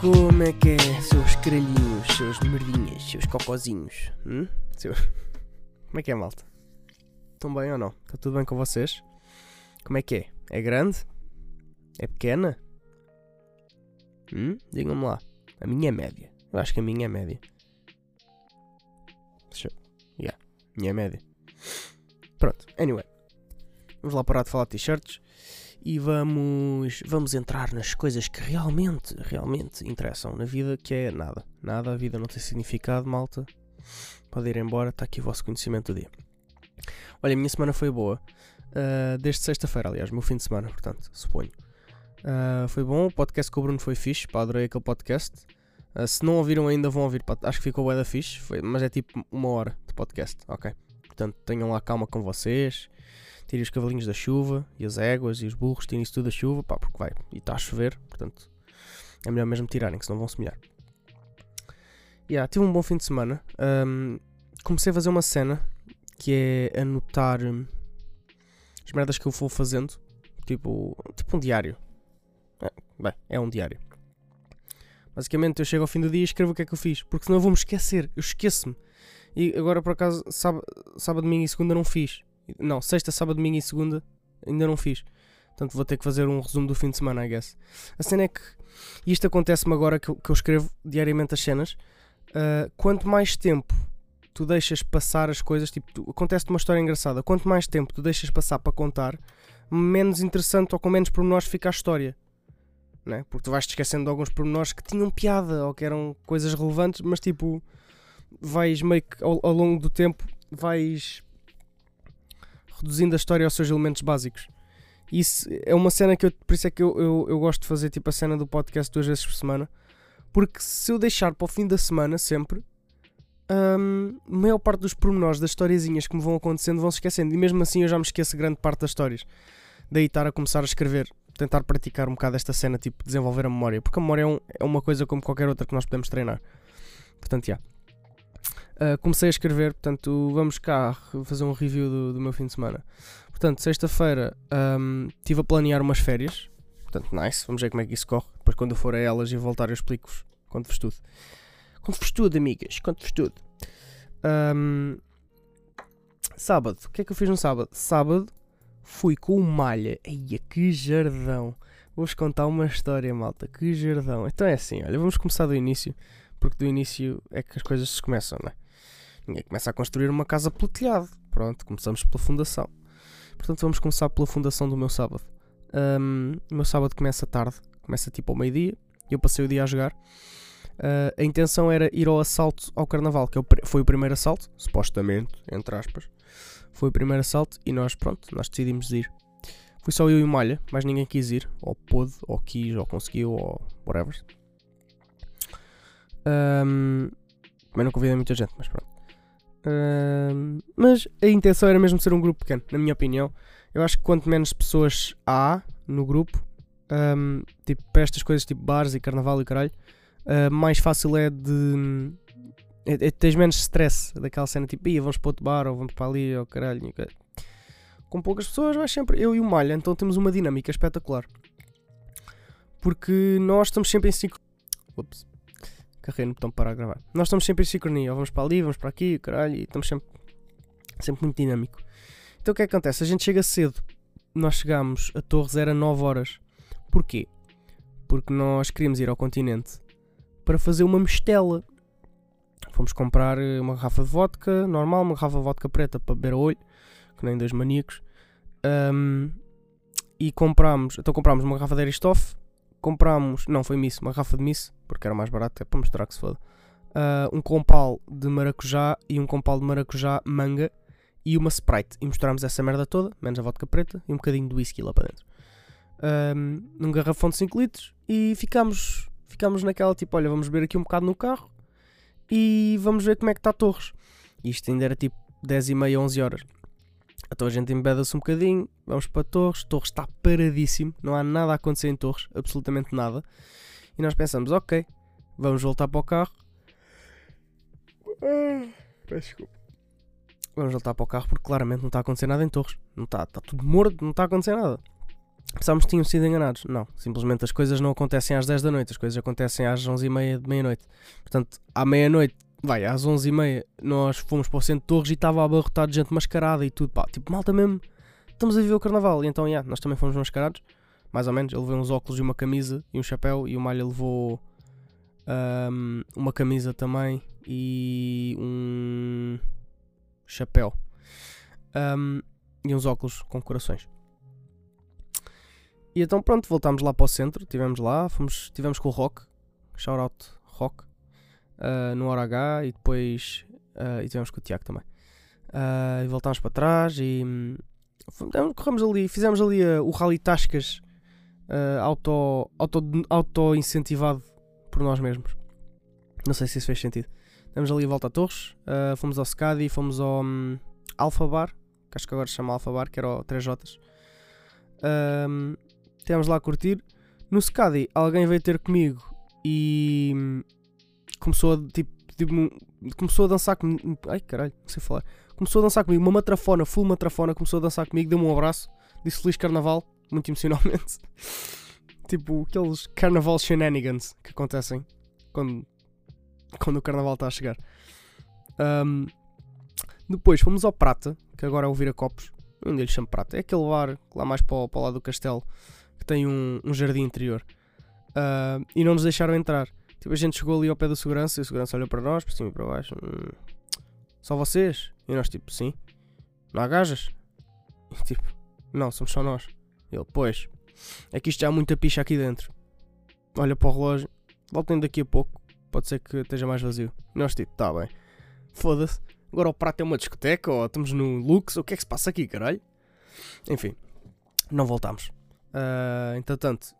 Como é que é, seus caralhinhos, seus merdinhas, seus cocozinhos? Hum? Seu- Como é que é, malta? Estão bem ou não? Está tudo bem com vocês? Como é que é? É grande? É pequena? Hum? Digam-me lá. A minha é média. Eu acho que a minha é média. Deixa. Yeah. Minha é média. Pronto. Anyway. Vamos lá parar de falar de t-shirts e vamos vamos entrar nas coisas que realmente, realmente interessam na vida, que é nada. Nada, a vida não tem significado, malta. Pode ir embora, está aqui o vosso conhecimento do dia. Olha, a minha semana foi boa. ah, desde sexta-feira, aliás, meu fim de semana, portanto, suponho. Ah, foi bom, o podcast com o Bruno foi fixe, pá, adorei aquele podcast. Ah, se não ouviram ainda, vão ouvir, pá, acho que ficou bué da fixe, foi, mas é tipo uma hora de podcast, ok? Portanto, tenham lá calma com vocês, tirem os cavalinhos da chuva, e as éguas, e os burros, tirem isso tudo da chuva, pá, porque vai, e está a chover, portanto, é melhor mesmo tirarem, que senão vão se molhar. Yeah, tive um bom fim de semana. Ahm, comecei a fazer uma cena que é anotar hum, as merdas que eu vou fazendo, tipo, tipo um diário. É, bem, é um diário. Basicamente, eu chego ao fim do dia e escrevo o que é que eu fiz, porque senão eu vou-me esquecer, eu esqueço-me. E agora, por acaso, sábado, sábado, domingo e segunda não fiz. Não, sexta, sábado, domingo e segunda ainda não fiz. Portanto, vou ter que fazer um resumo do fim de semana, I guess. A cena é que e isto acontece-me agora que eu, que eu escrevo diariamente as cenas. ah, quanto mais tempo tu deixas passar as coisas, tipo, acontece-te uma história engraçada. Quanto mais tempo tu deixas passar para contar, menos interessante ou com menos pormenores fica a história. Não é? Porque tu vais te esquecendo de alguns pormenores que tinham piada ou que eram coisas relevantes, mas tipo, vais meio que ao, ao longo do tempo vais reduzindo a história aos seus elementos básicos. Isso é uma cena que eu, por isso é que eu, eu, eu gosto de fazer tipo a cena do podcast duas vezes por semana. Porque se eu deixar para o fim da semana sempre, a maior parte dos pormenores das historiezinhas que me vão acontecendo vão se esquecendo. E mesmo assim eu já me esqueço grande parte das histórias. Daí estar a começar a escrever, tentar praticar um bocado esta cena, tipo desenvolver a memória. Porque a memória é, um- é uma coisa como qualquer outra que nós podemos treinar. Portanto, já. Uh, comecei a escrever, portanto, vamos cá fazer um review do, do meu fim de semana. Portanto, sexta-feira um, estive a planear umas férias. Portanto, nice. Vamos ver como é que isso corre. Depois, quando eu for a elas e voltar, eu explico-vos. Conto-vos tudo. Conto-vos tudo, amigas. Conto-vos tudo. Um, sábado. O que é que eu fiz no sábado? Sábado fui com o Malha. Eia, que jardão. Vou-vos contar uma história, malta. Que jardão. Então é assim, olha, vamos começar do início. Porque do início é que as coisas se começam, não é? Ninguém começa a construir uma casa pelo telhado. Pronto, começamos pela fundação. Portanto, vamos começar pela fundação do meu sábado. Um, o meu sábado começa tarde, começa tipo ao meio-dia. e Eu passei o dia a jogar. Uh, a intenção era ir ao assalto ao carnaval, que é foi o primeiro assalto, supostamente, entre aspas. Foi o primeiro assalto e nós, pronto, nós decidimos ir. Fui só eu e o Malha, mais ninguém quis ir, ou pôde, ou quis, ou conseguiu, ou whatever. Um, também não convidei muita gente, mas pronto. Mas a intenção era mesmo ser um grupo pequeno, na minha opinião. Eu acho que quanto menos pessoas há no grupo, um, tipo para estas coisas tipo bares e carnaval e caralho, uh, mais fácil é de. É, é- tens menos stress daquela cena tipo, ia, vamos para outro bar ou vamos para ali ou caralho. caralho." Com poucas pessoas vais sempre eu e o Malha, então temos uma dinâmica espetacular. Porque nós estamos sempre em sincronia. Ups. Carreguei no botão para gravar. Nós estamos sempre em sincronia, vamos para ali, vamos para aqui, caralho, e estamos sempre, sempre muito dinâmico. Então o que é que acontece? A gente chega cedo. Nós chegamos a Torres, era 9 horas. Porquê? Porque nós queríamos ir ao continente para fazer uma mistela. Fomos comprar eh, uma garrafa de vodka normal, uma garrafa de vodka preta para beber a olho, que nem dois maníacos. Ahm, e comprámos, então comprámos uma garrafa de Aristoff, comprámos, não foi Miss, uma garrafa de Miss, porque era mais barato, é para mostrar que se foda. Ah, um compal de maracujá e um compal de maracujá manga e uma Sprite. E misturámos essa merda toda, menos a vodka preta e um bocadinho de whisky lá para dentro. Ahm, num garrafão de 5 litros e ficámos, ficámos naquela tipo, olha, vamos beber aqui um bocado no carro e vamos ver como é que está Torres. Isto ainda era tipo 10 e meia, 11 horas. Então a gente embeda-se um bocadinho, vamos para Torres. Torres está paradíssimo, não há nada a acontecer em Torres, absolutamente nada. E nós pensamos, ok, vamos voltar para o carro. Peço desculpa. Vamos voltar para o carro porque claramente não está a acontecer nada em Torres. Não está, está tudo morto, não está a acontecer nada. Pensámos que tinham sido enganados. Não, simplesmente as coisas não acontecem às 10 da noite, as coisas acontecem às 11h30 de meia-noite. Portanto, à meia-noite, vai, às 11h30, nós fomos para o centro de Torres e estava abarrotado de gente mascarada e tudo. Pá, tipo, malta mesmo, estamos a viver o carnaval. E então, yeah, nós também fomos mascarados, mais ou menos. Ele levou uns óculos e uma camisa e um chapéu, e o Malha levou um, uma camisa também e um chapéu. Um, e uns óculos com corações. E então pronto, voltámos lá para o centro, estivemos lá, fomos, estivemos com o Rock, shout out Rock, uh, no hora H e depois uh, e tivemos com o Tiago também. Uh, e voltámos para trás e um, corremos ali, fizemos ali o Rally Tascas auto, auto, auto incentivado por nós mesmos. Não sei se isso fez sentido. Demos ali a volta a Torres, fomos ao Scadi, fomos ao um, Alfa Bar, que acho que agora se chama Alfa Bar, que era o 3J. Um, estivemos lá a curtir. No Scadi, alguém veio ter comigo e hum, começou a tipo, tipo começou a dançar comigo. Ai caralho, não sei falar. Começou a dançar comigo, uma matrafona, full matrafona, começou a dançar comigo, deu-me um abraço, disse Feliz Carnaval, muito emocionalmente. tipo, aqueles carnaval shenanigans que acontecem quando, quando o carnaval está a chegar. Um, depois fomos ao Prata, que agora é o Vira-Copos. Onde ele chama Prata? É aquele bar lá mais para o, para o lado do castelo que tem um, um jardim interior. Uh, e não nos deixaram entrar. Tipo, a gente chegou ali ao pé da segurança e o segurança olhou para nós, para cima e para baixo. Hum, só vocês? E nós, tipo, sim. Não há gajas? E, tipo, não, somos só nós. Ele, pois. É que isto já há muita picha aqui dentro. Olha para o relógio. Voltem daqui a pouco. Pode ser que esteja mais vazio. Nós, tipo, tá bem. Foda-se. Agora o prato é uma discoteca ou estamos no Lux. O que é que se passa aqui, caralho? Enfim, não voltámos. Uh, entretanto,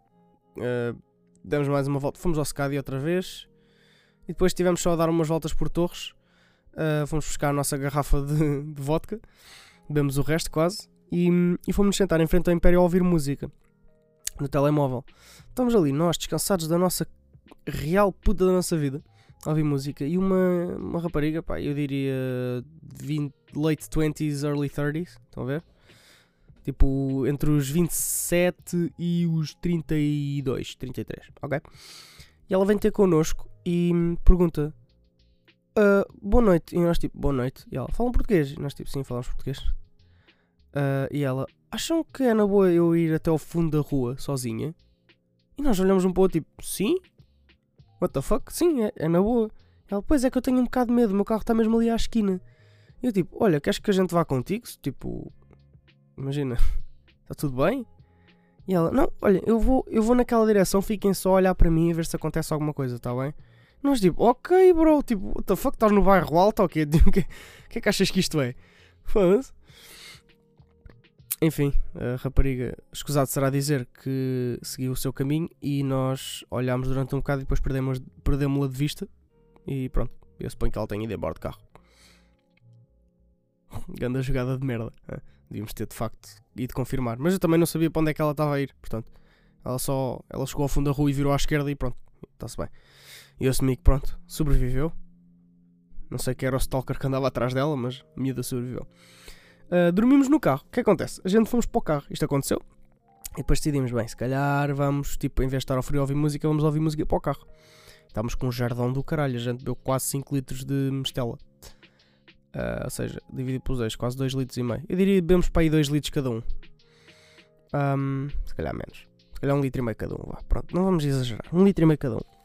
uh, demos mais uma volta. Fomos ao Scadi outra vez. E depois estivemos só a dar umas voltas por Torres. Uh, fomos buscar a nossa garrafa de, de vodka. Bebemos o resto quase. E, e fomos sentar em frente ao Império a ouvir música. No telemóvel. Estamos ali, nós, descansados da nossa real puta da nossa vida. A ouvir música. E uma, uma rapariga, pá, eu diria 20, late 20s, early 30s. Estão a ver? Tipo, entre os 27 e os 32, 33, ok? E ela vem ter connosco e pergunta: uh, Boa noite. E nós, tipo, boa noite. E ela, falam português? E nós, tipo, sim, falamos português. Uh, e ela, acham que é na boa eu ir até ao fundo da rua sozinha? E nós olhamos um pouco, tipo, sim? What the fuck? Sim, é, é na boa. Ela, pois é que eu tenho um bocado de medo, o meu carro está mesmo ali à esquina. E eu, tipo, olha, queres que a gente vá contigo? Tipo, Imagina, está tudo bem? E ela, não, olha, eu vou, eu vou naquela direção, fiquem só a olhar para mim e ver se acontece alguma coisa, está bem? Nós tipo, ok bro, tipo, what the fuck, estás no bairro alto ou quê? Tipo, o que, que é que achas que isto é? Foda-se. Enfim, a rapariga, escusado será dizer que seguiu o seu caminho e nós olhámos durante um bocado e depois perdemos, perdemos-la de vista e pronto, eu suponho que ela tenha ido embora de carro. Ganda jogada de merda. Devíamos ter de facto ido confirmar. Mas eu também não sabia para onde é que ela estava a ir. Portanto, ela só. Ela chegou ao fundo da rua e virou à esquerda e pronto. Está-se bem. E eu assumi que pronto, sobreviveu. Não sei quem era o stalker que andava atrás dela, mas a miúda sobreviveu. Uh, dormimos no carro. O que acontece? A gente fomos para o carro. Isto aconteceu. E depois decidimos, bem, se calhar vamos, tipo, em vez de estar ao frio a ouvir música, vamos ouvir música para o carro. Estávamos com um jardão do caralho. A gente bebeu quase 5 litros de mistela. Uh, ou seja, dividido pelos dois, quase 2 litros e meio. Eu diria que bebemos para aí 2 litros cada um. um. Se calhar menos. Se calhar 1 um litro e meio cada um. Vá, pronto, não vamos exagerar. 1 um litro e meio cada um.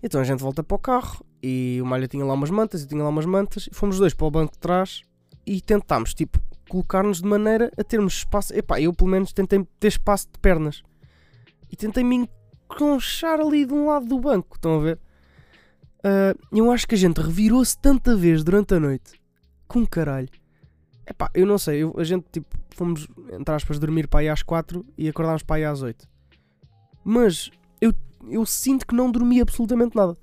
Então a gente volta para o carro e o Malha tinha lá umas mantas, eu tinha lá umas mantas, e fomos dois para o banco de trás e tentámos, tipo, colocar-nos de maneira a termos espaço. Epá, eu pelo menos tentei ter espaço de pernas e tentei me enconchar ali de um lado do banco, estão a ver? Uh, eu acho que a gente revirou-se tanta vez durante a noite. Com caralho. Epá, eu não sei. Eu, a gente, tipo, fomos, entre aspas, dormir para aí às 4 e acordámos para aí às 8. Mas eu, eu sinto que não dormi absolutamente nada.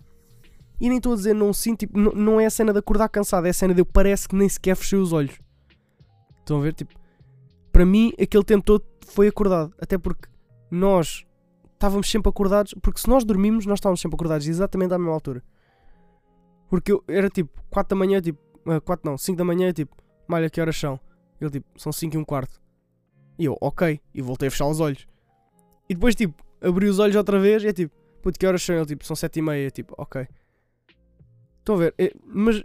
E nem estou a dizer não sinto, tipo, não, é a cena de acordar cansado, é a cena de eu parece que nem sequer fechei os olhos. Estão a ver? Tipo, para mim, aquele tempo todo foi acordado. Até porque nós estávamos sempre acordados. Porque se nós dormimos, nós estávamos sempre acordados exatamente à mesma altura. Porque eu era tipo 4 da manhã, tipo, 4 ah, não, 5 da manhã, tipo, malha, que horas são? Ele tipo, são 5 e um quarto. E eu, ok. E voltei a fechar os olhos. E depois, tipo, abri os olhos outra vez e é tipo, puto, que horas são? Ele, tipo, são sete e meia. Tipo, ok. Estão a ver? É, mas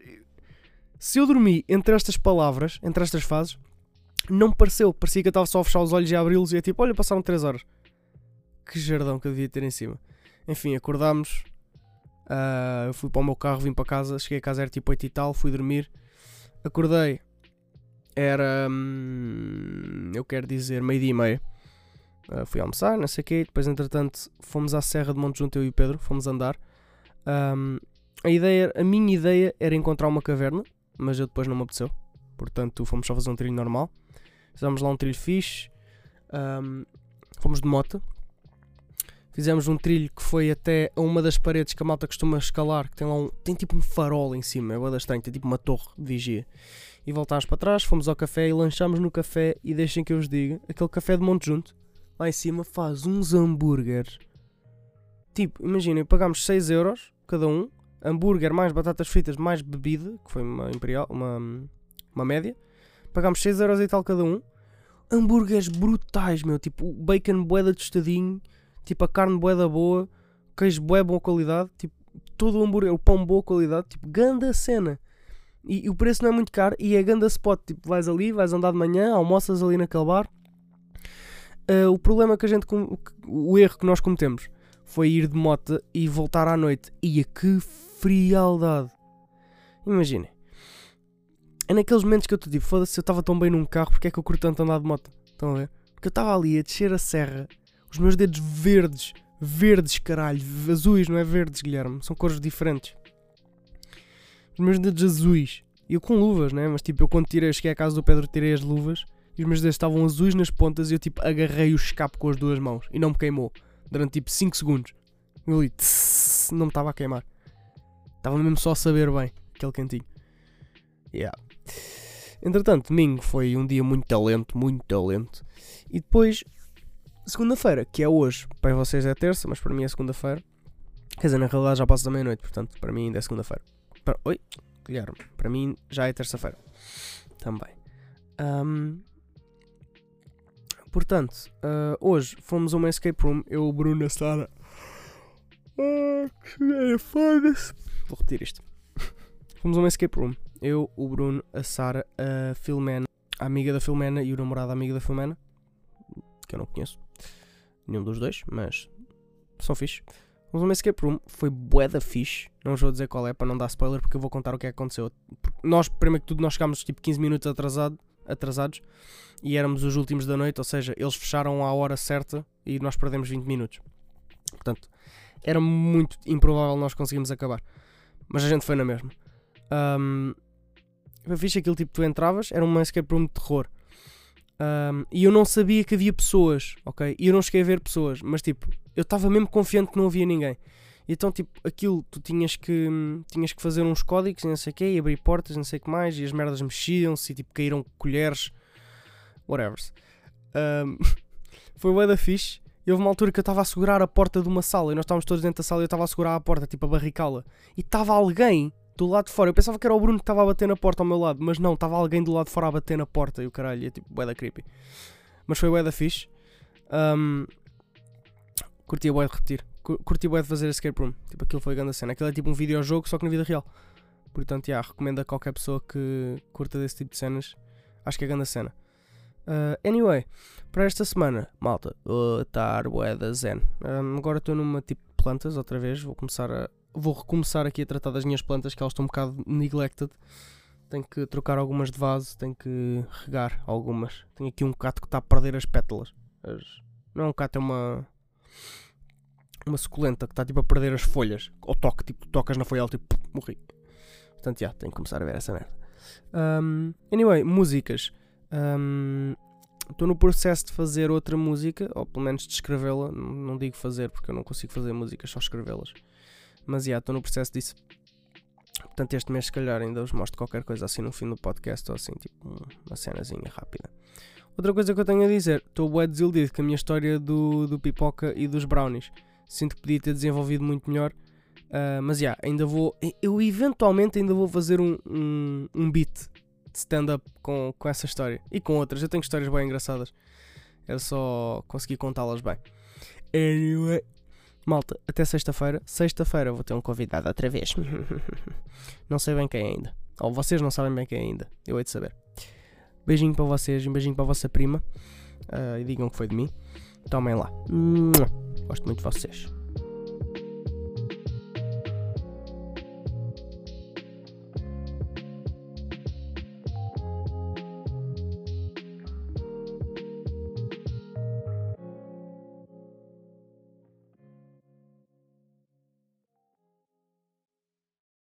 se eu dormi entre estas palavras, entre estas fases, não pareceu. Parecia que eu estava só a fechar os olhos e a abri-los e é tipo, olha, passaram 3 horas. Que jardão que eu devia ter em cima. Enfim, acordámos. Uh, fui para o meu carro, vim para casa. Cheguei a casa, era tipo 8 e tal. Fui dormir. Acordei. Era. Hum, eu quero dizer, meio-dia e meia. Uh, fui almoçar, não sei o quê. Depois, entretanto, fomos à Serra de Monte Junto, eu e o Pedro. Fomos andar. Um, a, ideia, a minha ideia era encontrar uma caverna, mas eu depois não me apeteceu. Portanto, fomos só fazer um trilho normal. Fizemos lá um trilho fixe. Um, fomos de moto. Fizemos um trilho que foi até a uma das paredes que a malta costuma escalar, que tem lá um. tem tipo um farol em cima, é bada estranho, tem tipo uma torre de vigia. E voltámos para trás, fomos ao café e lanchamos no café e deixem que eu vos diga, aquele café de Monte Junto, lá em cima, faz uns hambúrgueres. Tipo, imaginem, pagámos 6 euros cada um, hambúrguer mais batatas fritas mais bebida, que foi uma imperial, uma, uma média. Pagámos 6 euros e tal cada um. Hambúrgueres brutais, meu. Tipo, bacon boeda tostadinho. Tipo, a carne boeda boa. Queijo boé boa qualidade. Tipo, todo o hambúrguer, o pão boa qualidade. Tipo, ganda cena. E, e, o preço não é muito caro. E é ganda spot. Tipo, vais ali, vais andar de manhã, almoças ali naquele bar. Uh, o problema que a gente. O erro que nós cometemos foi ir de moto e voltar à noite. Ia que frialdade. Imaginem é naqueles momentos que eu te digo, foda-se, eu estava tão bem num carro, porque é que eu curto tanto andar de moto? Estão a ver? Porque eu estava ali a descer a serra, os meus dedos verdes, verdes caralho, azuis, não é verdes, Guilherme, são cores diferentes. Os meus dedos azuis, e eu com luvas, né? Mas tipo, eu quando tirei, cheguei à casa do Pedro, tirei as luvas, e os meus dedos estavam azuis nas pontas, e eu tipo, agarrei o escape com as duas mãos, e não me queimou, durante tipo 5 segundos. Eu ali, tss, não me estava a queimar. Estava mesmo só a saber bem, aquele cantinho. Yeah. Entretanto, domingo foi um dia muito talento, muito talento. E depois, segunda-feira, que é hoje, para vocês é terça, mas para mim é segunda-feira. Quer dizer, na realidade já passa da meia-noite, portanto, para mim ainda é segunda-feira. Para... Oi, Guilherme, para mim já é terça-feira. Também. Um... Portanto, uh, hoje fomos a uma escape room, eu, o Bruno, a Sara. Ah, que foda-se. Vou repetir isto. fomos a uma escape room eu, o Bruno, a Sara, a Filomena, a amiga da Filomena e o namorado da amiga da Filomena, que eu não conheço, nenhum dos dois, mas são fixe. Vamos uma escape room, foi bué da fixe, não vou dizer qual é para não dar spoiler porque eu vou contar o que é que aconteceu. Nós, primeiro que tudo, nós chegámos tipo 15 minutos atrasado, atrasados e éramos os últimos da noite, ou seja, eles fecharam à hora certa e nós perdemos 20 minutos. Portanto, era muito improvável nós conseguirmos acabar. Mas a gente foi na mesma. Um, foi fixe aquilo tipo, tu entravas, era uma escape room de terror. Um, e eu não sabia que havia pessoas, ok? E eu não cheguei a ver pessoas, mas tipo, eu estava mesmo confiante que não havia ninguém. Então, tipo, aquilo, tu tinhas que, tinhas que fazer uns códigos e não sei o quê, e abrir portas, não sei o que mais, e as merdas mexiam-se, e tipo, caíram colheres, whatever. Um, foi bué da fixe. E houve uma altura que eu estava a segurar a porta de uma sala, e nós estávamos todos dentro da sala, e eu estava a segurar a porta, tipo, a barricá-la. E estava alguém do lado de fora. Eu pensava que era o Bruno que estava a bater na porta ao meu lado, mas não, estava alguém do lado de fora a bater na porta e o caralho, é tipo, bué da creepy. Mas foi bué da fixe. Um, curti bué de repetir. Curti bué de fazer escape room. Tipo, aquilo foi grande cena. Aquilo é tipo um videojogo, só que na vida real. Portanto, yeah, recomendo a qualquer pessoa que curta desse tipo de cenas. Acho que é grande cena. Uh, anyway, para esta semana, malta, estar bué da zen. Um, agora estou numa tipo de plantas, outra vez. Vou começar a vou recomeçar aqui a tratar das minhas plantas que elas estão um bocado neglected. Tenho que trocar algumas de vaso, tenho que regar algumas. Tenho aqui um cato que está a perder as pétalas. As... Não é um cato, é uma. Uma suculenta que está tipo a perder as folhas. Ou toque, tipo, tocas na folha tipo, morri. Portanto, já, tenho que começar a ver essa merda. Um, anyway, músicas. Estou um, no processo de fazer outra música, ou pelo menos de escrevê-la. Não, não digo fazer porque eu não consigo fazer músicas, só escrevê-las. Mas já, estou no processo disso. Portanto, este mês, se calhar, ainda vos mostro qualquer coisa assim no fim do podcast ou assim, tipo uma cenazinha rápida. Outra coisa que eu tenho a dizer, estou bem desiludido com a minha história do, do pipoca e dos brownies. Sinto que podia ter desenvolvido muito melhor. Uh, mas já, ainda vou. Eu eventualmente ainda vou fazer um, um, um beat de stand-up com, com essa história. E com outras. Eu tenho histórias bem engraçadas. Era só conseguir contá-las bem. Anyway. Malta, até sexta-feira. Sexta-feira vou ter um convidado outra vez. não sei bem quem ainda. Ou vocês não sabem bem quem ainda. Eu hei de saber. Beijinho para vocês, um beijinho para a vossa prima. Uh, e digam que foi de mim. Tomem lá. Gosto muito de vocês.